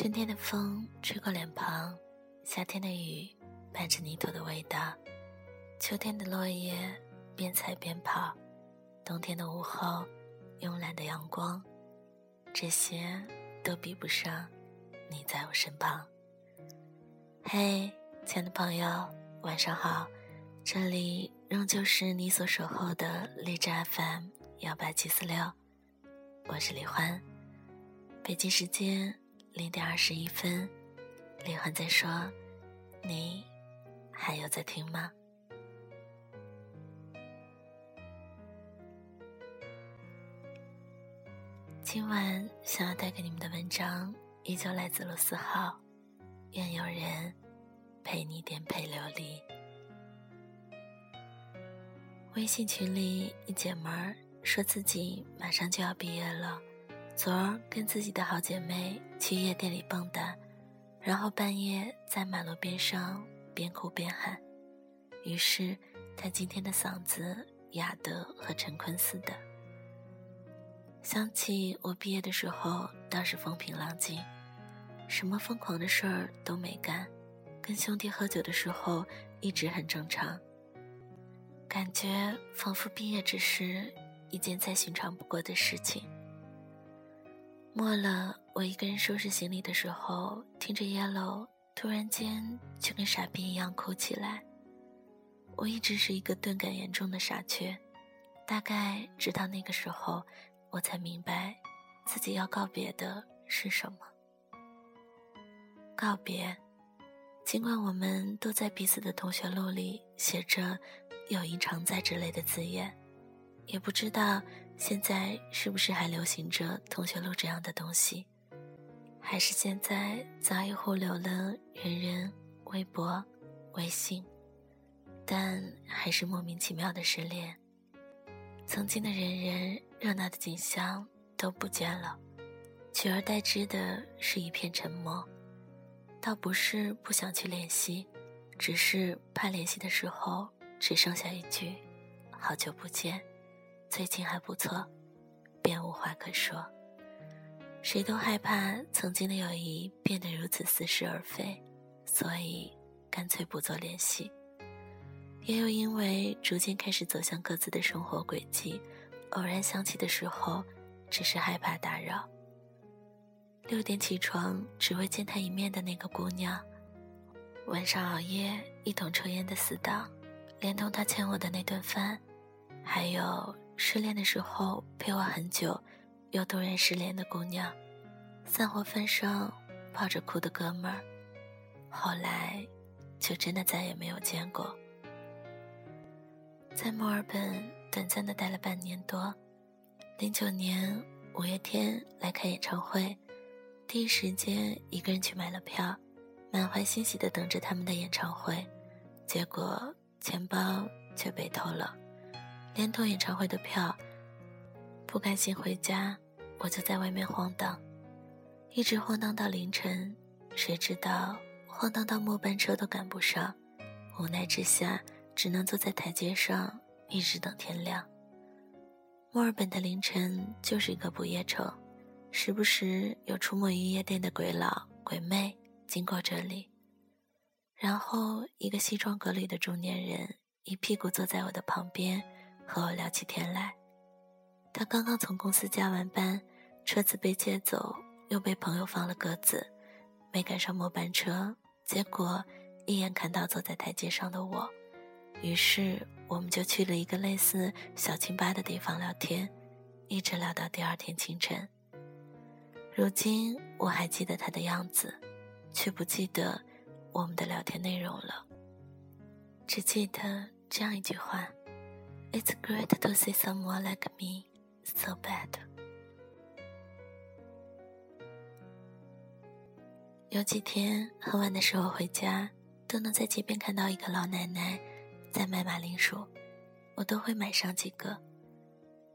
春天的风吹过脸庞，夏天的雨伴着泥土的味道，秋天的落叶边踩边跑，冬天的午后慵懒的阳光，这些都比不上你在我身旁。嘿，亲爱的朋友，晚上好，这里仍旧是你所守候的荔枝 FM 幺八七四六，我是李欢，北京时间。零点二十一分，李欢在说：“你还有在听吗？”今晚想要带给你们的文章依旧来自罗思浩，愿有人陪你颠沛流离。微信群里一姐们儿说自己马上就要毕业了。昨儿跟自己的好姐妹去夜店里蹦跶，然后半夜在马路边上边哭边喊，于是他今天的嗓子哑得和陈坤似的。想起我毕业的时候倒是风平浪静，什么疯狂的事儿都没干，跟兄弟喝酒的时候一直很正常，感觉仿佛毕业只是一件再寻常不过的事情。末了，我一个人收拾行李的时候，听着 Yellow，突然间就跟傻逼一样哭起来。我一直是一个钝感严重的傻缺，大概直到那个时候，我才明白自己要告别的是什么。告别，尽管我们都在彼此的同学录里写着“友谊常在”之类的字眼。也不知道现在是不是还流行着同学录这样的东西，还是现在早已互留了人人、微博、微信，但还是莫名其妙的失联。曾经的人人热闹的景象都不见了，取而代之的是一片沉默。倒不是不想去联系，只是怕联系的时候只剩下一句“好久不见”。最近还不错，便无话可说。谁都害怕曾经的友谊变得如此似是而非，所以干脆不做联系。也有因为逐渐开始走向各自的生活轨迹，偶然想起的时候，只是害怕打扰。六点起床只为见他一面的那个姑娘，晚上熬夜一同抽烟的死党，连同他欠我的那顿饭，还有。失恋的时候陪我很久，又突然失联的姑娘，散伙饭上抱着哭的哥们儿，后来就真的再也没有见过。在墨尔本短暂的待了半年多，零九年五月天来开演唱会，第一时间一个人去买了票，满怀欣喜的等着他们的演唱会，结果钱包却被偷了。连同演唱会的票，不甘心回家，我就在外面晃荡，一直晃荡到凌晨。谁知道晃荡到末班车都赶不上，无奈之下，只能坐在台阶上一直等天亮。墨尔本的凌晨就是一个不夜城，时不时有出没于夜店的鬼佬鬼魅经过这里，然后一个西装革履的中年人一屁股坐在我的旁边。和我聊起天来，他刚刚从公司加完班，车子被借走，又被朋友放了鸽子，没赶上末班车。结果一眼看到坐在台阶上的我，于是我们就去了一个类似小清吧的地方聊天，一直聊到第二天清晨。如今我还记得他的样子，却不记得我们的聊天内容了，只记得这样一句话。It's great to see someone like me so bad。有几天很晚的时候回家，都能在街边看到一个老奶奶在卖马铃薯，我都会买上几个。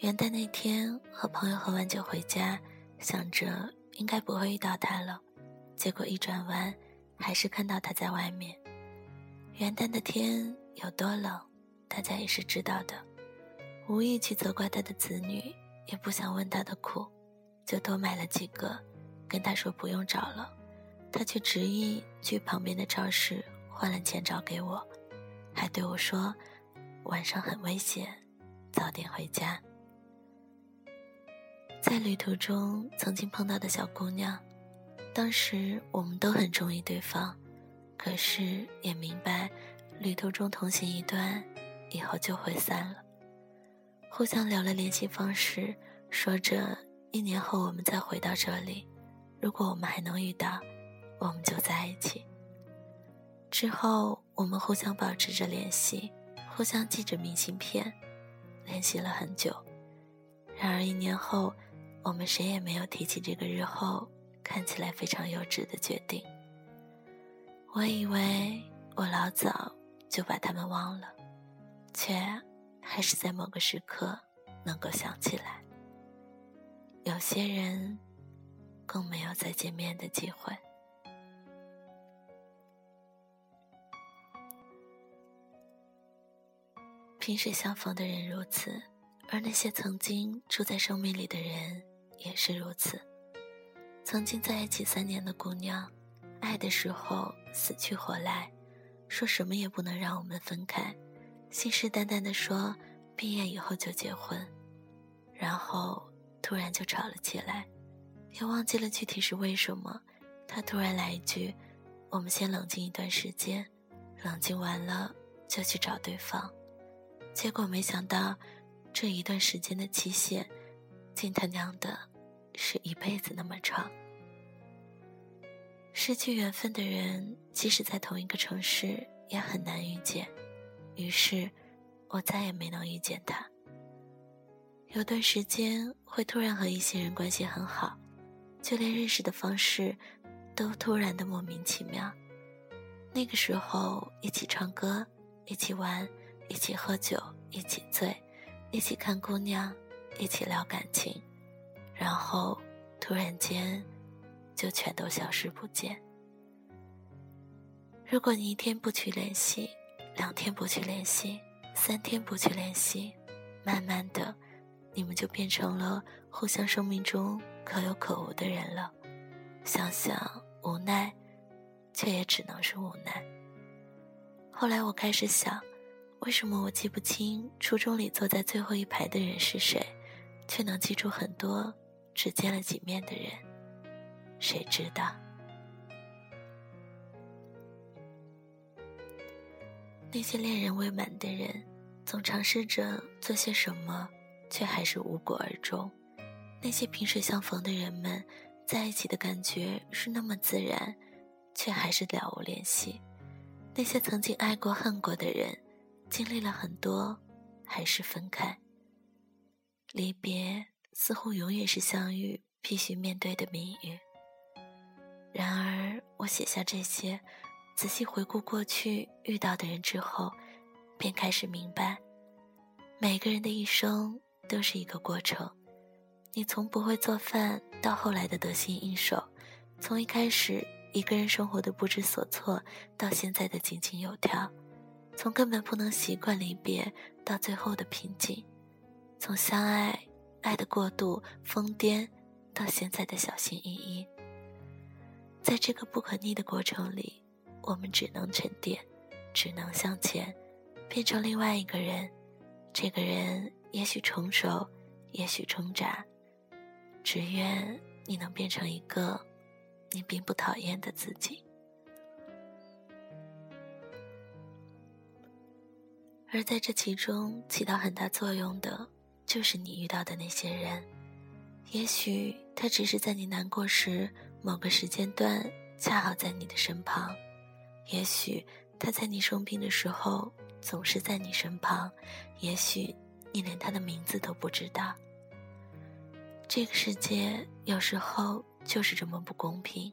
元旦那天和朋友喝完酒回家，想着应该不会遇到她了，结果一转弯，还是看到她在外面。元旦的天有多冷？大家也是知道的，无意去责怪他的子女，也不想问他的苦，就多买了几个，跟他说不用找了，他却执意去旁边的超市换了钱找给我，还对我说：“晚上很危险，早点回家。”在旅途中曾经碰到的小姑娘，当时我们都很中意对方，可是也明白，旅途中同行一段，以后就会散了。互相留了联系方式，说着一年后我们再回到这里，如果我们还能遇到，我们就在一起。之后我们互相保持着联系，互相寄着明信片，联系了很久。然而一年后。我们谁也没有提起这个日后看起来非常幼稚的决定。我以为我老早就把他们忘了，却还是在某个时刻能够想起来。有些人更没有再见面的机会。萍水相逢的人如此，而那些曾经住在生命里的人。也是如此。曾经在一起三年的姑娘，爱的时候死去活来，说什么也不能让我们分开，信誓旦旦的说毕业以后就结婚，然后突然就吵了起来，也忘记了具体是为什么。他突然来一句：“我们先冷静一段时间，冷静完了就去找对方。”结果没想到，这一段时间的期限。竟他娘的，是一辈子那么长。失去缘分的人，即使在同一个城市，也很难遇见。于是，我再也没能遇见他。有段时间，会突然和一些人关系很好，就连认识的方式，都突然的莫名其妙。那个时候，一起唱歌，一起玩，一起喝酒，一起醉，一起看姑娘。一起聊感情，然后突然间就全都消失不见。如果你一天不去联系，两天不去联系，三天不去联系，慢慢的，你们就变成了互相生命中可有可无的人了。想想无奈，却也只能是无奈。后来我开始想，为什么我记不清初中里坐在最后一排的人是谁？却能记住很多只见了几面的人，谁知道？那些恋人未满的人，总尝试着做些什么，却还是无果而终。那些萍水相逢的人们，在一起的感觉是那么自然，却还是了无联系。那些曾经爱过恨过的人，经历了很多，还是分开。离别似乎永远是相遇必须面对的命运。然而，我写下这些，仔细回顾过去遇到的人之后，便开始明白，每个人的一生都是一个过程。你从不会做饭到后来的得心应手，从一开始一个人生活的不知所措到现在的井井有条，从根本不能习惯离别到最后的平静。从相爱、爱的过度、疯癫，到现在的小心翼翼，在这个不可逆的过程里，我们只能沉淀，只能向前，变成另外一个人。这个人也许成熟，也许挣扎，只愿你能变成一个你并不讨厌的自己。而在这其中起到很大作用的。就是你遇到的那些人，也许他只是在你难过时某个时间段恰好在你的身旁，也许他在你生病的时候总是在你身旁，也许你连他的名字都不知道。这个世界有时候就是这么不公平，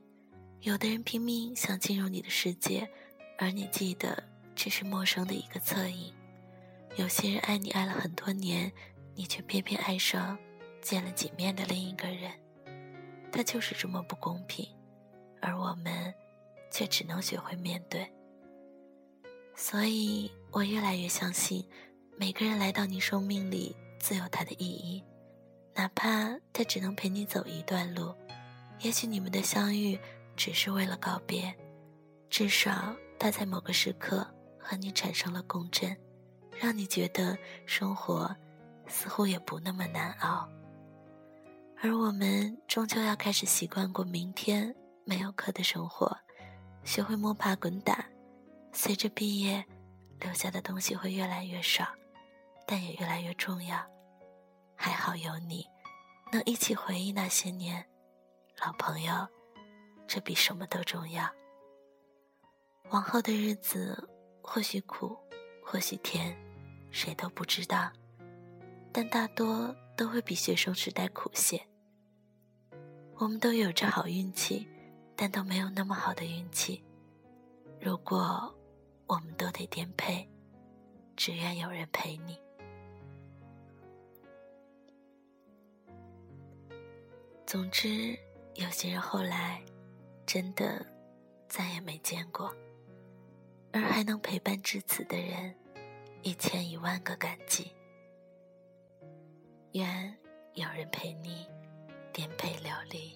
有的人拼命想进入你的世界，而你记得只是陌生的一个侧影；有些人爱你爱了很多年。你却偏偏爱上见了几面的另一个人，他就是这么不公平，而我们却只能学会面对。所以我越来越相信，每个人来到你生命里自有他的意义，哪怕他只能陪你走一段路，也许你们的相遇只是为了告别，至少他在某个时刻和你产生了共振，让你觉得生活似乎也不那么难熬。而我们终究要开始习惯过明天没有课的生活，学会摸爬滚打。随着毕业，留下的东西会越来越少，但也越来越重要。还好有你，能一起回忆那些年，老朋友。这比什么都重要。往后的日子或许苦，或许甜，谁都不知道，但大多都会比学生时代苦些。我们都有着好运气，但都没有那么好的运气。如果我们都得颠沛，只愿有人陪你。总之，有些人后来。真的再也没见过，而还能陪伴至此的人，一千一万个感激。愿有人陪你颠沛流离。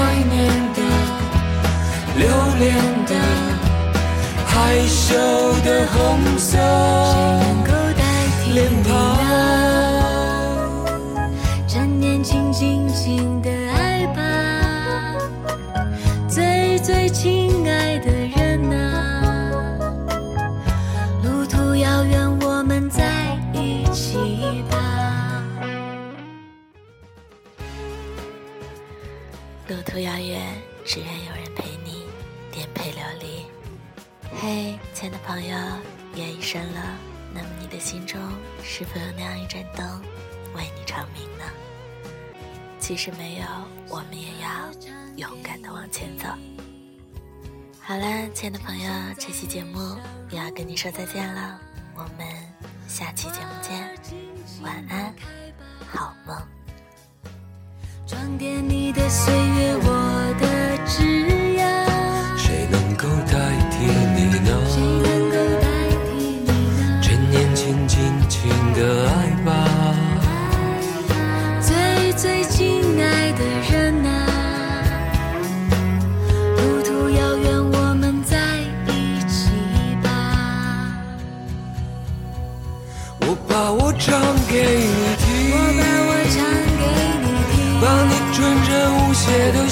害羞的红色脸庞。趁年轻，轻轻的爱吧，最最亲爱的人啊，路途遥远，我们在一起吧。路途遥远，只愿有人陪你颠沛流离。嘿，亲爱的朋友，夜已深了，那么你的心中是否有那样一盏灯，为你长明呢？即使没有，我们也要勇敢的往前走。好了，亲爱的朋友，这期节目又要跟你说再见了，我们下期节目见，晚安，好梦。装点你的岁月，我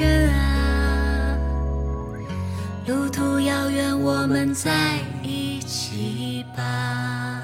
人啊，路途遥远，我们在一起吧。